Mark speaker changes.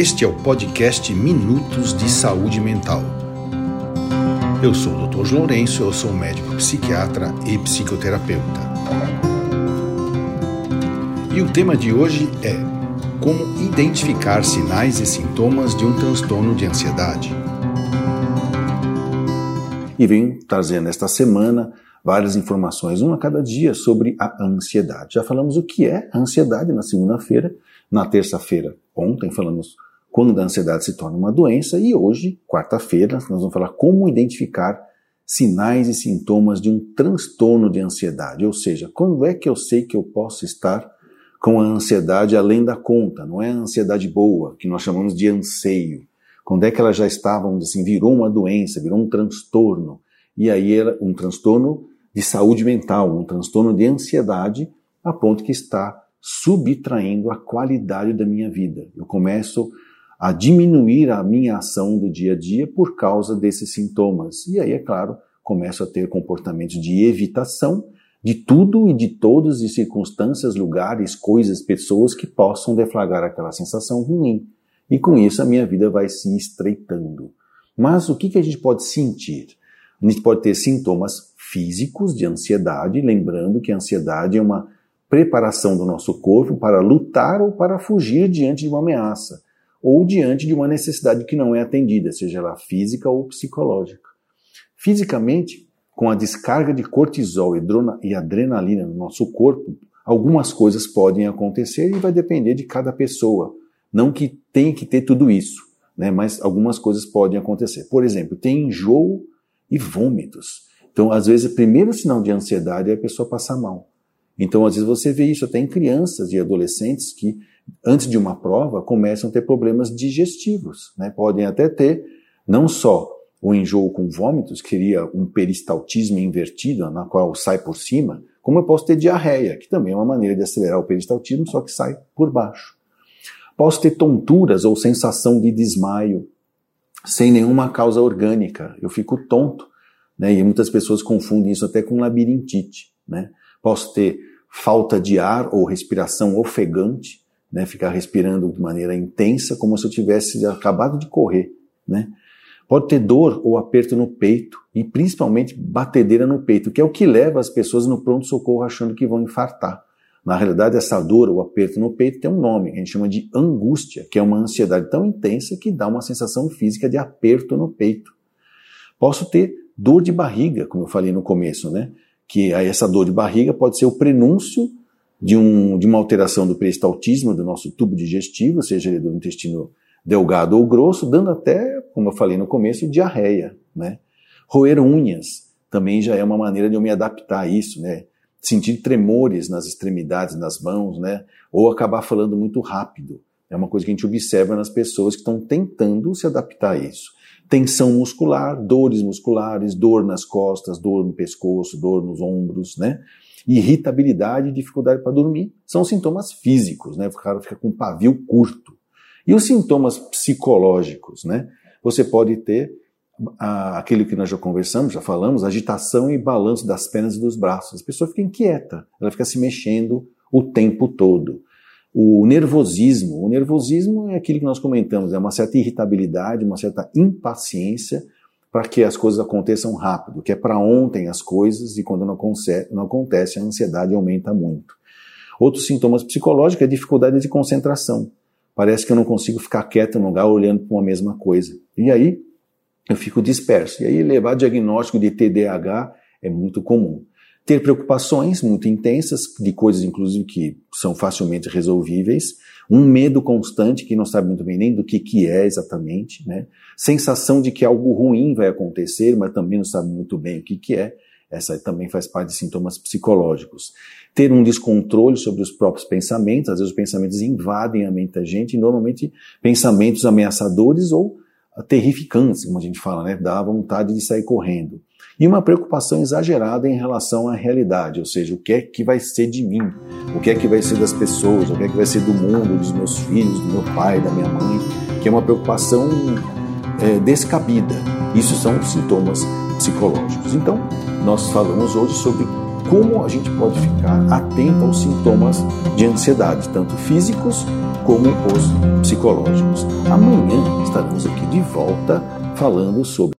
Speaker 1: Este é o podcast Minutos de Saúde Mental. Eu sou o Dr. Lourenço, eu sou médico psiquiatra e psicoterapeuta. E o tema de hoje é como identificar sinais e sintomas de um transtorno de ansiedade.
Speaker 2: E venho trazendo esta semana várias informações, uma a cada dia, sobre a ansiedade. Já falamos o que é a ansiedade na segunda-feira, na terça-feira, ontem, falamos quando a ansiedade se torna uma doença, e hoje, quarta-feira, nós vamos falar como identificar sinais e sintomas de um transtorno de ansiedade, ou seja, quando é que eu sei que eu posso estar com a ansiedade além da conta, não é a ansiedade boa, que nós chamamos de anseio. Quando é que ela já está, vamos dizer assim, virou uma doença, virou um transtorno, e aí era um transtorno de saúde mental, um transtorno de ansiedade, a ponto que está subtraindo a qualidade da minha vida. Eu começo a diminuir a minha ação do dia a dia por causa desses sintomas. E aí, é claro, começo a ter comportamentos de evitação de tudo e de todas as circunstâncias, lugares, coisas, pessoas que possam deflagrar aquela sensação ruim. E com isso a minha vida vai se estreitando. Mas o que, que a gente pode sentir? A gente pode ter sintomas físicos de ansiedade, lembrando que a ansiedade é uma preparação do nosso corpo para lutar ou para fugir diante de uma ameaça, ou diante de uma necessidade que não é atendida, seja ela física ou psicológica. Fisicamente, com a descarga de cortisol e adrenalina no nosso corpo, algumas coisas podem acontecer e vai depender de cada pessoa. Não que tenha que ter tudo isso, né? mas algumas coisas podem acontecer. Por exemplo, tem enjoo e vômitos. Então, às vezes, o primeiro sinal de ansiedade é a pessoa passar mal. Então, às vezes, você vê isso até em crianças e adolescentes que, antes de uma prova, começam a ter problemas digestivos. Né? Podem até ter não só o enjoo com vômitos, que seria um peristaltismo invertido, na qual sai por cima, como eu posso ter diarreia, que também é uma maneira de acelerar o peristaltismo, só que sai por baixo. Posso ter tonturas ou sensação de desmaio, sem nenhuma causa orgânica. Eu fico tonto, né? E muitas pessoas confundem isso até com labirintite, né? Posso ter falta de ar ou respiração ofegante, né? Ficar respirando de maneira intensa, como se eu tivesse acabado de correr, né? Pode ter dor ou aperto no peito e principalmente batedeira no peito, que é o que leva as pessoas no pronto-socorro achando que vão infartar. Na realidade, essa dor ou aperto no peito tem um nome, a gente chama de angústia, que é uma ansiedade tão intensa que dá uma sensação física de aperto no peito. Posso ter dor de barriga, como eu falei no começo, né? Que essa dor de barriga pode ser o prenúncio de, um, de uma alteração do peristaltismo do nosso tubo digestivo, seja ele do intestino delgado ou grosso, dando até, como eu falei no começo, diarreia, né? Roer unhas também já é uma maneira de eu me adaptar a isso, né? Sentir tremores nas extremidades, nas mãos, né? Ou acabar falando muito rápido. É uma coisa que a gente observa nas pessoas que estão tentando se adaptar a isso. Tensão muscular, dores musculares, dor nas costas, dor no pescoço, dor nos ombros, né? Irritabilidade e dificuldade para dormir são sintomas físicos, né? O cara fica com pavio curto. E os sintomas psicológicos, né? Você pode ter a, aquele que nós já conversamos, já falamos, agitação e balanço das pernas e dos braços. A pessoa fica inquieta, ela fica se mexendo o tempo todo. O nervosismo, o nervosismo é aquilo que nós comentamos, é uma certa irritabilidade, uma certa impaciência para que as coisas aconteçam rápido, que é para ontem as coisas e quando não não acontece a ansiedade aumenta muito. Outros sintomas psicológicos é dificuldade de concentração parece que eu não consigo ficar quieto no lugar olhando para uma mesma coisa. E aí eu fico disperso. E aí levar diagnóstico de TDAH é muito comum. Ter preocupações muito intensas, de coisas inclusive que são facilmente resolvíveis, um medo constante que não sabe muito bem nem do que, que é exatamente, né? sensação de que algo ruim vai acontecer, mas também não sabe muito bem o que, que é, essa também faz parte de sintomas psicológicos. Ter um descontrole sobre os próprios pensamentos, às vezes os pensamentos invadem a mente da gente, e normalmente pensamentos ameaçadores ou terrificantes, como a gente fala, né? Dá vontade de sair correndo. E uma preocupação exagerada em relação à realidade, ou seja, o que é que vai ser de mim, o que é que vai ser das pessoas, o que é que vai ser do mundo, dos meus filhos, do meu pai, da minha mãe, que é uma preocupação é, descabida. Isso são sintomas psicológicos. Então, nós falamos hoje sobre como a gente pode ficar atento aos sintomas de ansiedade, tanto físicos como os psicológicos. Amanhã estaremos aqui de volta falando sobre